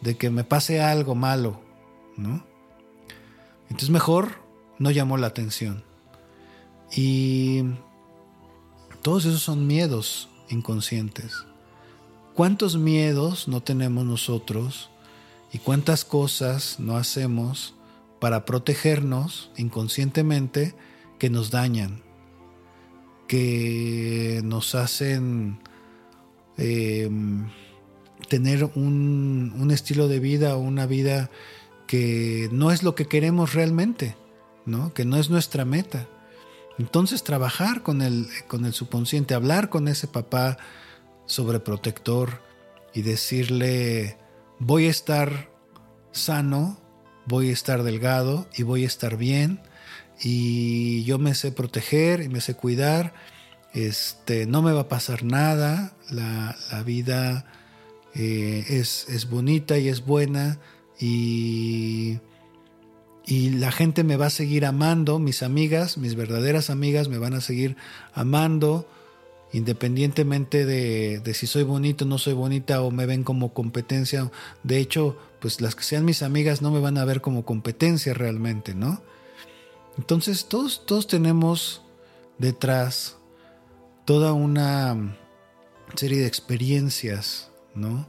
de que me pase algo malo, ¿no? Entonces mejor no llamó la atención. Y todos esos son miedos inconscientes. ¿Cuántos miedos no tenemos nosotros y cuántas cosas no hacemos para protegernos inconscientemente que nos dañan, que nos hacen eh, tener un, estilo de vida una vida que no es lo que queremos realmente, ¿no? que no es nuestra meta. Entonces trabajar con el, con el subconsciente, hablar con ese papá sobreprotector y decirle, voy a estar sano, voy a estar delgado y voy a estar bien y yo me sé proteger y me sé cuidar, este, no me va a pasar nada, la, la vida eh, es, bonita y es buena y, y la gente me va a seguir amando, mis amigas, mis verdaderas amigas me van a seguir amando independientemente de, de, si soy bonito, no soy bonita o me ven como competencia. De hecho, pues las que sean mis amigas no me van a ver como competencia realmente, ¿no? Entonces todos, todos tenemos detrás toda una serie de experiencias ¿no?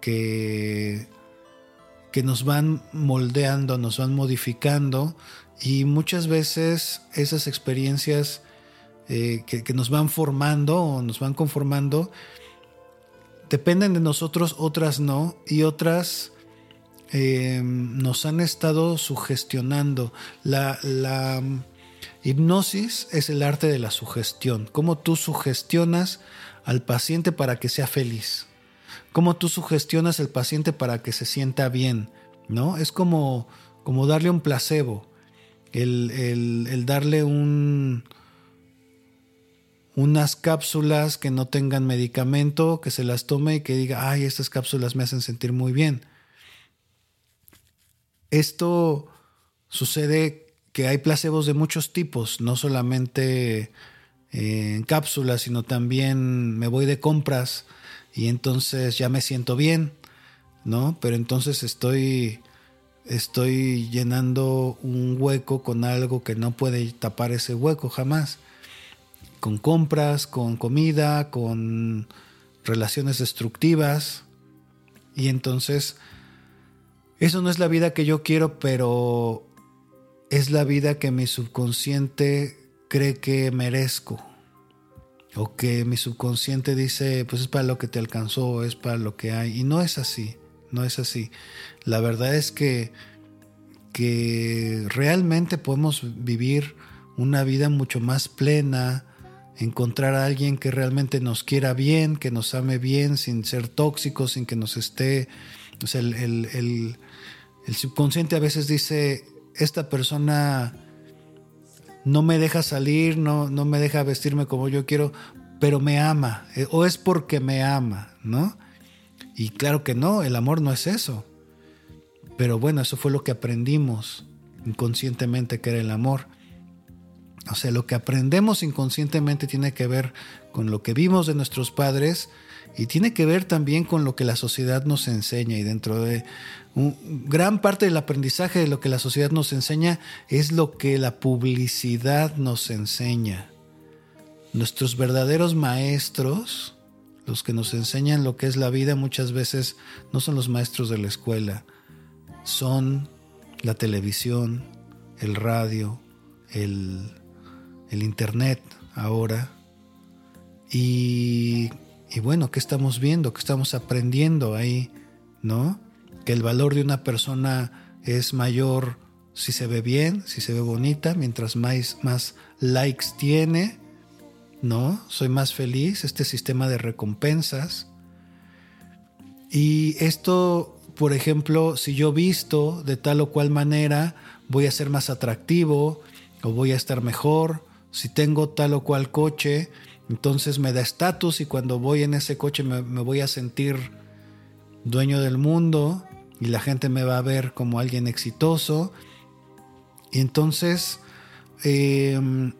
Que, que nos van moldeando, nos van modificando y muchas veces esas experiencias eh, que, nos van formando o nos van conformando dependen de nosotros, otras no, y otras em, nos han estado sugestionando. La, la hipnosis es el arte de la sugestión, cómo tú sugestionas al paciente para que sea feliz, cómo tú sugestionas al paciente para que se sienta bien, ¿no? Es como, como darle un placebo, el, el darle un, unas cápsulas que no tengan medicamento, que se las tome y que diga, ay, estas cápsulas me hacen sentir muy bien. Esto sucede que hay placebos de muchos tipos, no solamente eh, en cápsulas, sino también me voy de compras y entonces ya me siento bien, ¿no? Pero entonces estoy estoy llenando un hueco con algo que no puede tapar ese hueco jamás con compras, con comida, con relaciones destructivas. Y entonces, eso no es la vida que yo quiero, pero es la vida que mi subconsciente cree que merezco. O que mi subconsciente dice, pues es para lo que te alcanzó, es para lo que hay. Y no es así, no es así. La verdad es que, que realmente podemos vivir una vida mucho más plena, encontrar a alguien que realmente nos quiera bien, que nos ame bien, sin ser tóxico, sin que nos esté... O sea, el, subconsciente a veces dice, esta persona no me deja salir, no, no me deja vestirme como yo quiero, pero me ama, eh, o es porque me ama, ¿no? Y claro que no, el amor no es eso. Pero bueno, eso fue lo que aprendimos inconscientemente que era el amor. O sea, lo que aprendemos inconscientemente tiene que ver con lo que vimos de nuestros padres y tiene que ver también con lo que la sociedad nos enseña. Y dentro de gran parte del aprendizaje de lo que la sociedad nos enseña es lo que la publicidad nos enseña. Nuestros verdaderos maestros, los que nos enseñan lo que es la vida, muchas veces no son los maestros de la escuela, son la televisión, el radio, el el Internet ahora. Y, y bueno, ¿qué estamos viendo? ¿Qué estamos aprendiendo ahí? ¿No? Que el valor de una persona es mayor si se ve bien, si se ve bonita, mientras más, más likes tiene, ¿no? Soy más feliz, este sistema de recompensas. Y esto, por ejemplo, si yo visto de tal o cual manera, voy a ser más atractivo o voy a estar mejor si tengo tal o cual coche, entonces me da estatus y cuando voy en ese coche me, voy a sentir dueño del mundo y la gente me va a ver como alguien exitoso. Y entonces em,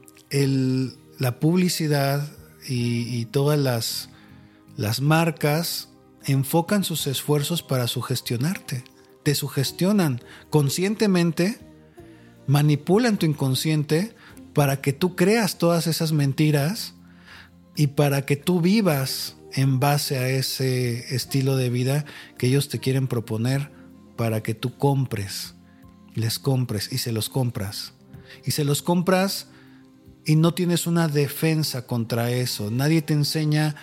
la publicidad y, todas las, las marcas enfocan sus esfuerzos para sugestionarte. Te sugestionan conscientemente, manipulan tu inconsciente para que tú creas todas esas mentiras y para que tú vivas en base a ese estilo de vida que ellos te quieren proponer para que tú compres, les compres y se los compras. Y se los compras y no tienes una defensa contra eso. Nadie te enseña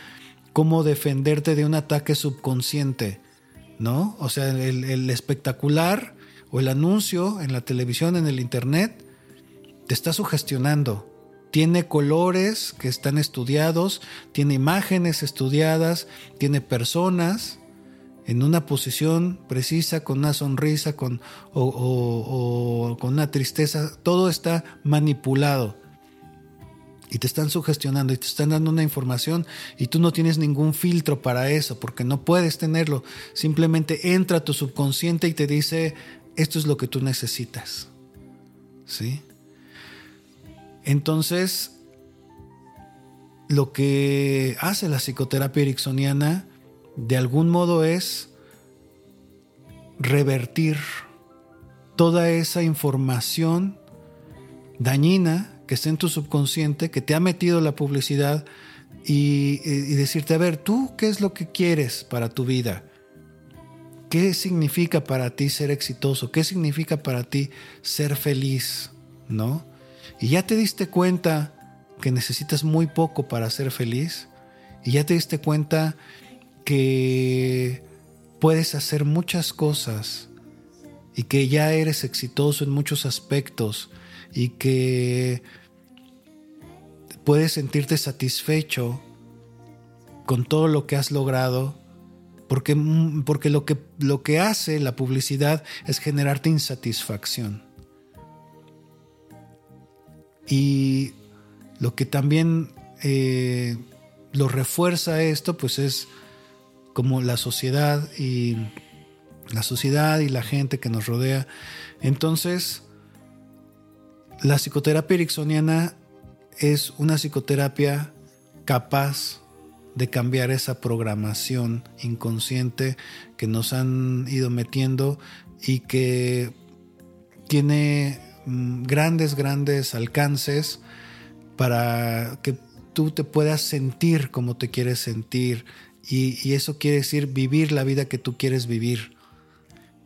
cómo defenderte de un ataque subconsciente, ¿no? O sea, el, el espectacular o el anuncio en la televisión, en el internet, te está sugestionando. Tiene colores que están estudiados, tiene imágenes estudiadas, tiene personas en una posición precisa, con una sonrisa, con, o, con una tristeza. Todo está manipulado y te están sugestionando y te están dando una información y tú no tienes ningún filtro para eso porque no puedes tenerlo. Simplemente entra tu subconsciente y te dice, esto es lo que tú necesitas. ¿Sí? Entonces, lo que hace la psicoterapia ericksoniana de algún modo es revertir toda esa información dañina que está en tu subconsciente, que te ha metido la publicidad y, y, decirte, a ver, tú, ¿qué es lo que quieres para tu vida? ¿Qué significa para ti ser exitoso? ¿Qué significa para ti ser feliz? ¿No? Y ya te diste cuenta que necesitas muy poco para ser feliz y ya te diste cuenta que puedes hacer muchas cosas y que ya eres exitoso en muchos aspectos y que puedes sentirte satisfecho con todo lo que has logrado, porque, porque lo, que, lo que hace la publicidad es generarte insatisfacción. Y lo que también eh, lo refuerza esto, pues es como la sociedad y la sociedad y la gente que nos rodea. Entonces, la psicoterapia ericksoniana es una psicoterapia capaz de cambiar esa programación inconsciente que nos han ido metiendo y que tiene grandes, grandes alcances para que tú te puedas sentir como te quieres sentir. Y, eso quiere decir vivir la vida que tú quieres vivir.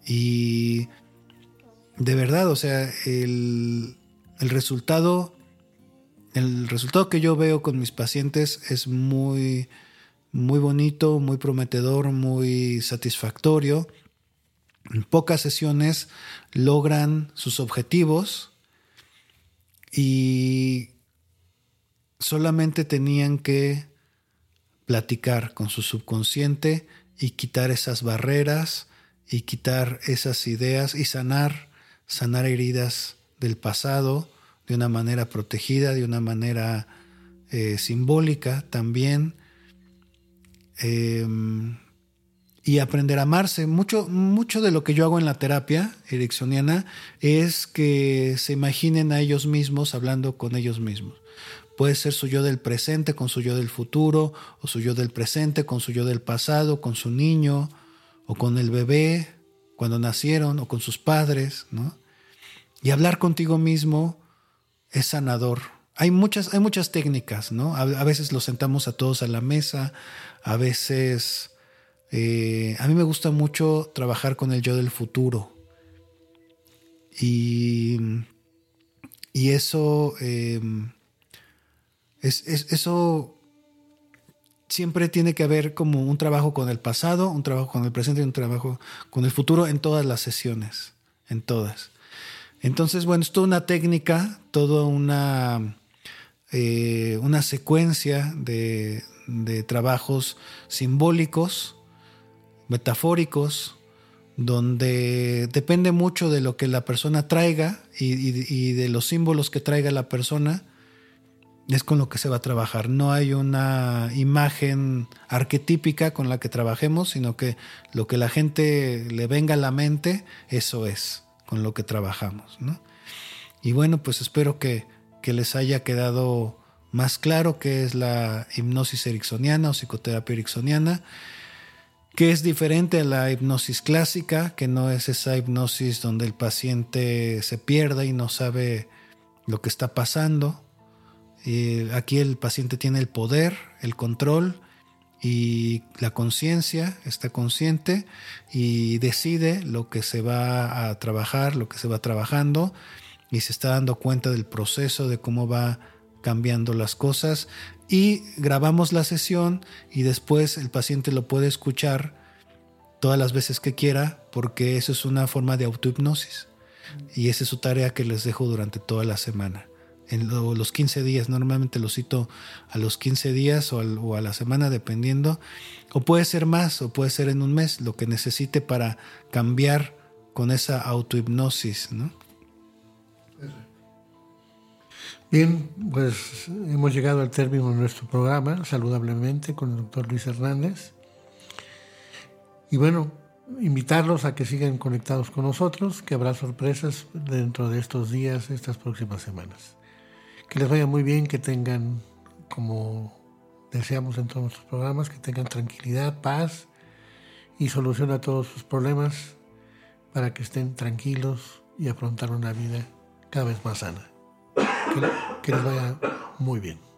Y de verdad, o sea, el, el resultado, el resultado que yo veo con mis pacientes es muy, muy bonito, muy prometedor, muy satisfactorio. En pocas sesiones logran sus objetivos y solamente tenían que platicar con su subconsciente y quitar esas barreras y quitar esas ideas y sanar, sanar heridas del pasado de una manera protegida, de una manera eh, simbólica también. Em, y aprender a amarse. Mucho, mucho de lo que yo hago en la terapia ericksoniana es que se imaginen a ellos mismos hablando con ellos mismos. Puede ser su yo del presente con su yo del futuro, o su yo del presente con su yo del pasado, con su niño, o con el bebé cuando nacieron, o con sus padres, ¿no? Y hablar contigo mismo es sanador. Hay muchas, hay muchas técnicas, ¿no? A, veces los sentamos a todos a la mesa, a veces... Eh, a mí me gusta mucho trabajar con el yo del futuro. Y, y eso, em, es, eso siempre tiene que haber como un trabajo con el pasado, un trabajo con el presente y un trabajo con el futuro en todas las sesiones, en todas. Entonces, bueno, es toda una técnica, toda una, eh, una secuencia de, trabajos simbólicos, metafóricos, donde depende mucho de lo que la persona traiga y, de los símbolos que traiga la persona, es con lo que se va a trabajar. No hay una imagen arquetípica con la que trabajemos, sino que lo que la gente le venga a la mente, eso es con lo que trabajamos. ¿no? Y bueno, pues espero que, les haya quedado más claro qué es la hipnosis ericksoniana o psicoterapia ericksoniana, que es diferente a la hipnosis clásica, que no es esa hipnosis donde el paciente se pierde y no sabe lo que está pasando. Aquí el paciente tiene el poder, el control y la conciencia está consciente y decide lo que se va a trabajar, lo que se va trabajando y se está dando cuenta del proceso, de cómo va cambiando las cosas y grabamos la sesión y después el paciente lo puede escuchar todas las veces que quiera porque eso es una forma de autohipnosis y esa es su tarea que les dejo durante toda la semana en los 15 días. Normalmente lo cito a los 15 días o, a la semana, dependiendo. O puede ser más, o puede ser en un mes, lo que necesite para cambiar con esa autohipnosis. ¿no? Bien, pues hemos llegado al término de nuestro programa, saludablemente, con el doctor Luis Hernández. Y bueno, invitarlos a que sigan conectados con nosotros, que habrá sorpresas dentro de estos días, estas próximas semanas. Que les vaya muy bien, que tengan, como deseamos en todos nuestros programas, que tengan tranquilidad, paz y solución a todos sus problemas para que estén tranquilos y afrontar una vida cada vez más sana. Que les vaya muy bien.